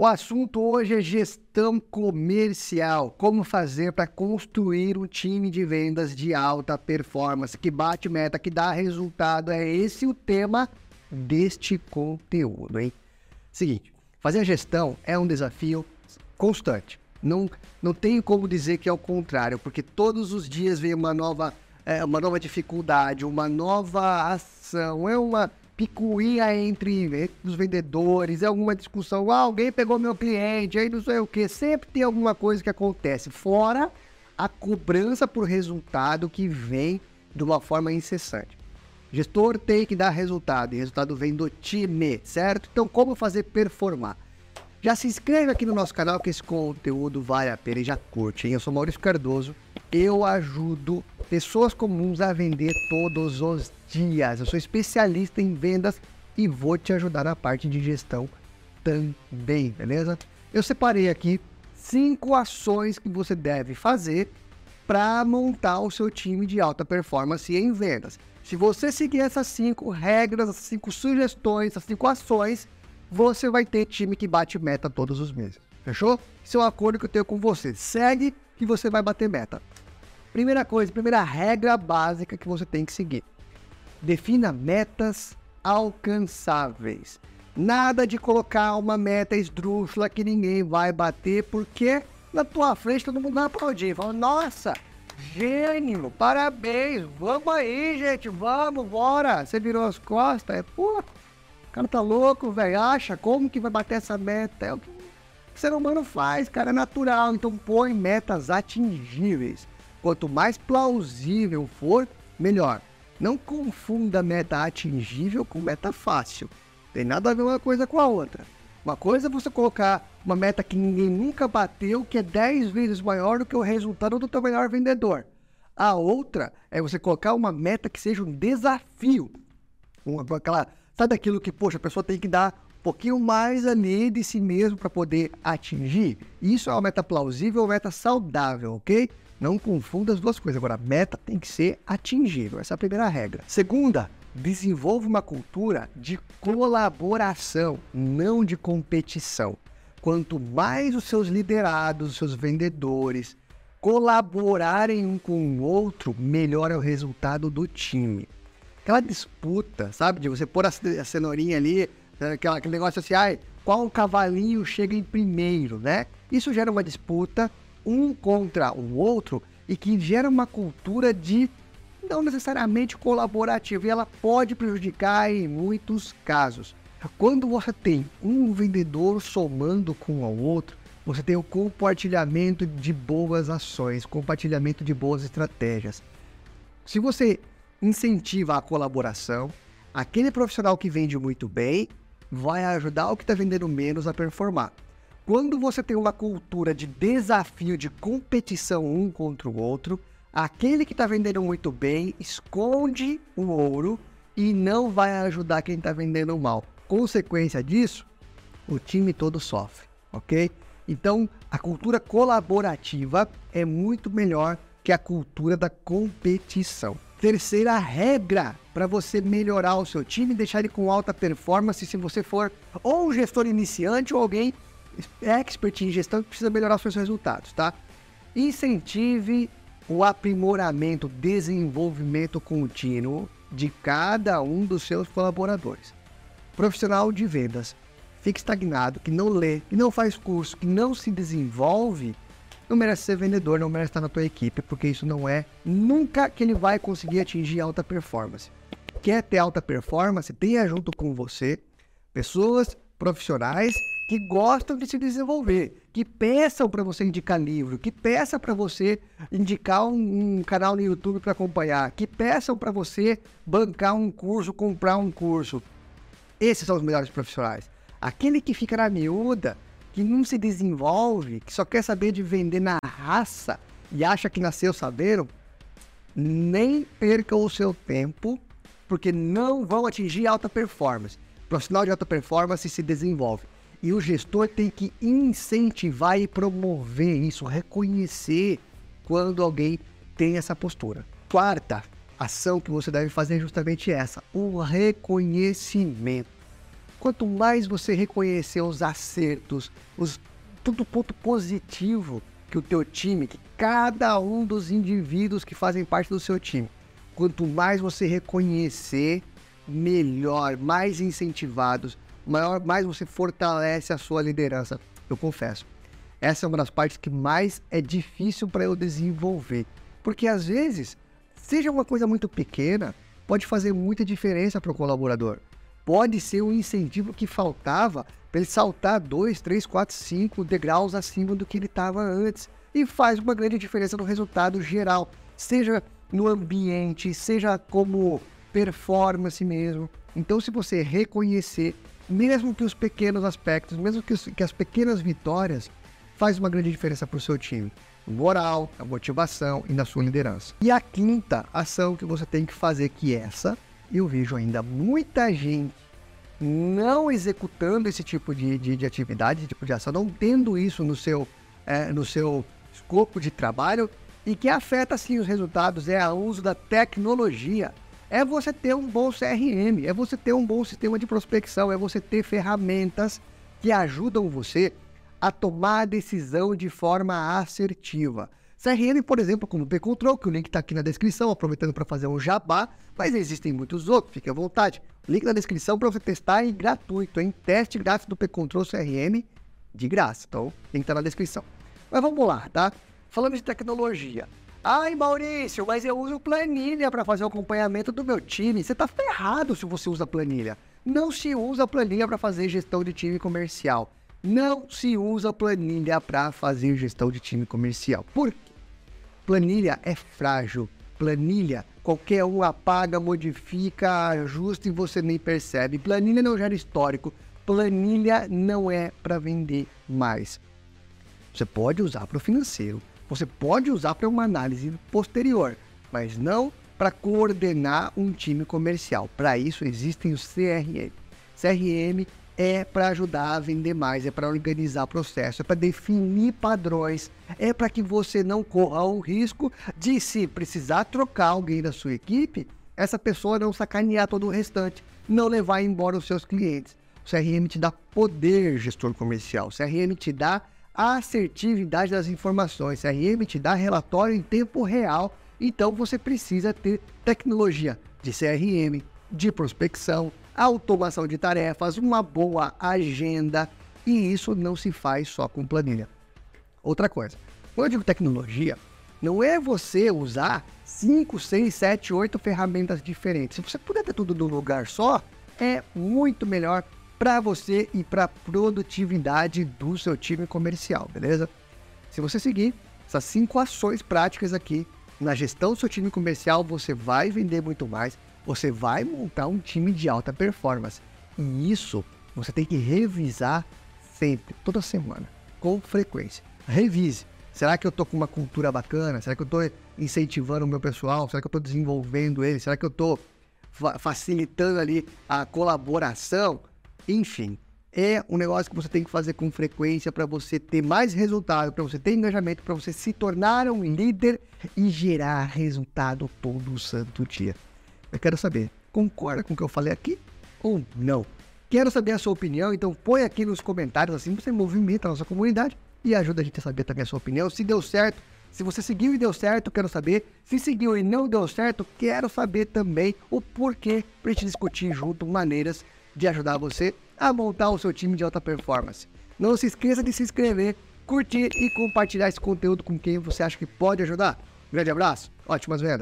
O assunto hoje é gestão comercial. Como fazer para construir um time de vendas de alta performance, que bate meta, que dá resultado. É esse o tema deste conteúdo, hein? Seguinte, fazer a gestão é um desafio constante. Não, não tenho como dizer que é o contrário, porque todos os dias vem uma nova, é, uma nova dificuldade, uma nova ação, é uma picuinha entre os vendedores, é alguma discussão, ah, alguém pegou meu cliente, aí não sei o que, sempre tem alguma coisa que acontece, fora a cobrança por resultado que vem de uma forma incessante. gestor tem que dar resultado, e resultado vem do time, certo? Então, como fazer performar? Já se inscreve aqui no nosso canal que esse conteúdo vale a pena e já curte, hein? Eu sou Maurício Cardoso, eu ajudo pessoas comuns a vender todos os dias. Eu sou especialista em vendas e vou te ajudar na parte de gestão também, beleza? Eu separei aqui cinco ações que você deve fazer para montar o seu time de alta performance em vendas. Se você seguir essas cinco regras, essas cinco sugestões, essas cinco ações, você vai ter time que bate meta todos os meses. Fechou? Esse é um acordo que eu tenho com você. Segue que você vai bater meta. Primeira coisa, primeira regra básica que você tem que seguir. Defina metas alcançáveis. Nada de colocar uma meta esdrúxula que ninguém vai bater, porque na tua frente todo mundo vai aplaudir. Fala, nossa, gênio, parabéns, vamos aí, gente, vamos, bora. Você virou as costas, é, pô, o cara tá louco, velho. Acha como que vai bater essa meta? É o que o ser humano faz, cara. É natural. Então põe metas atingíveis. Quanto mais plausível for, melhor. Não confunda meta atingível com meta fácil. Tem nada a ver uma coisa com a outra. Uma coisa é você colocar uma meta que ninguém nunca bateu, que é 10 vezes maior do que o resultado do teu melhor vendedor. A outra é você colocar uma meta que seja um desafio. Uma, aquela Sabe aquilo que, poxa, a pessoa tem que dar um pouquinho mais ali de si mesmo para poder atingir? Isso é uma meta plausível ou meta saudável, ok? Não confunda as duas coisas. Agora, a meta tem que ser atingível. Essa é a primeira regra. Segunda, desenvolva uma cultura de colaboração, não de competição. Quanto mais os seus liderados, os seus vendedores colaborarem um com o outro, melhor é o resultado do time aquela disputa, sabe? De você pôr a, cenourinha ali, né? aquele negócio assim, ai, qual cavalinho chega em primeiro, né? Isso gera uma disputa, um contra o outro, e que gera uma cultura de não necessariamente colaborativa, e ela pode prejudicar em muitos casos. Quando você tem um vendedor somando com o outro, você tem o compartilhamento de boas ações, compartilhamento de boas estratégias. Se você incentiva a colaboração. Aquele profissional que vende muito bem vai ajudar o que está vendendo menos a performar. Quando você tem uma cultura de desafio, de competição um contra o outro, aquele que está vendendo muito bem esconde o ouro e não vai ajudar quem está vendendo mal. Consequência disso, o time todo sofre, ok? Então, a cultura colaborativa é muito melhor que a cultura da competição. Terceira regra para você melhorar o seu time, deixar ele com alta performance se você for ou um gestor iniciante ou alguém expert em gestão que precisa melhorar seus resultados, tá? Incentive o aprimoramento, desenvolvimento contínuo de cada um dos seus colaboradores. Profissional de vendas fica estagnado, que não lê, que não faz curso, que não se desenvolve, não merece ser vendedor, não merece estar na tua equipe, porque isso não é nunca que ele vai conseguir atingir alta performance. Quer ter alta performance? Tenha junto com você pessoas profissionais que gostam de se desenvolver, que peçam para você indicar livro, que peçam para você indicar um, um, canal no YouTube para acompanhar, que peçam para você bancar um curso, comprar um curso. Esses são os melhores profissionais. Aquele que fica na miúda, que não se desenvolve, que só quer saber de vender na raça e acha que nasceu sabendo, nem percam o seu tempo, porque não vão atingir alta performance. Profissional de alta performance se desenvolve. E o gestor tem que incentivar e promover isso, reconhecer quando alguém tem essa postura. Quarta ação que você deve fazer é justamente essa: o reconhecimento. Quanto mais você reconhecer os acertos, os tudo ponto positivo que o teu time, que cada um dos indivíduos que fazem parte do seu time, quanto mais você reconhecer, melhor, mais incentivados, maior, mais você fortalece a sua liderança. Eu confesso. Essa é uma das partes que mais é difícil para eu desenvolver. Porque às vezes, seja uma coisa muito pequena, pode fazer muita diferença para o colaborador. Pode ser um incentivo que faltava para ele saltar 2, 3, 4, 5 degraus acima do que ele estava antes. E faz uma grande diferença no resultado geral, seja no ambiente, seja como performance mesmo. Então, se você reconhecer, mesmo que os pequenos aspectos, mesmo que, os, que as pequenas vitórias, faz uma grande diferença para o seu time. O moral, a motivação e na sua liderança. E a quinta ação que você tem que fazer, que é essa, eu vejo ainda muita gente não executando esse tipo de, de, de atividade, esse tipo de ação, não tendo isso no seu, é, no seu escopo de trabalho e que afeta sim os resultados é o uso da tecnologia. É você ter um bom CRM, é você ter um bom sistema de prospecção, é você ter ferramentas que ajudam você a tomar a decisão de forma assertiva. CRM, por exemplo, como o P-Control, que o link está aqui na descrição, aproveitando para fazer um jabá, mas existem muitos outros, fique à vontade. Link na descrição para você testar em gratuito, em teste grátis do P-Control CRM, de graça. Então, link está na descrição. Mas vamos lá, tá? Falando de tecnologia. Ai, Maurício, mas eu uso planilha para fazer o acompanhamento do meu time. Você tá ferrado se você usa planilha. Não se usa planilha para fazer gestão de time comercial. Não se usa planilha para fazer gestão de time comercial. Por quê? Planilha é frágil. Planilha, qualquer um apaga, modifica, ajusta e você nem percebe. Planilha não gera histórico. Planilha não é para vender mais. Você pode usar para o financeiro, você pode usar para uma análise posterior, mas não para coordenar um time comercial. Para isso existem os CRM. CRM é para ajudar a vender mais, é para organizar processo, é para definir padrões, é para que você não corra o risco de se precisar trocar alguém da sua equipe, essa pessoa não sacanear todo o restante, não levar embora os seus clientes. O CRM te dá poder, gestor comercial. O CRM te dá assertividade das informações. CRM te dá relatório em tempo real. Então você precisa ter tecnologia de CRM, de prospecção, automação de tarefas, uma boa agenda. E isso não se faz só com planilha. Outra coisa, quando eu digo tecnologia, não é você usar 5, 6, 7, 8 ferramentas diferentes. Se você puder ter tudo num lugar só, é muito melhor para você e para a produtividade do seu time comercial, beleza? Se você seguir essas cinco ações práticas aqui na gestão do seu time comercial, você vai vender muito mais, você vai montar um time de alta performance. E isso você tem que revisar sempre, toda semana, com frequência. Revise. Será que eu estou com uma cultura bacana? Será que eu estou incentivando o meu pessoal? Será que eu estou desenvolvendo ele? Será que eu estou fa facilitando ali a colaboração? Enfim, é um negócio que você tem que fazer com frequência para você ter mais resultado, para você ter engajamento, para você se tornar um líder e gerar resultado todo santo dia. Eu quero saber, concorda com o que eu falei aqui ou não? Quero saber a sua opinião, então põe aqui nos comentários, assim você movimenta a nossa comunidade e ajuda a gente a saber também a sua opinião. Se deu certo, se você seguiu e deu certo, quero saber. Se seguiu e não deu certo, quero saber também o porquê para a gente discutir junto maneiras de ajudar você a montar o seu time de alta performance. Não se esqueça de se inscrever, curtir e compartilhar esse conteúdo com quem você acha que pode ajudar. Grande abraço, ótimas vendas!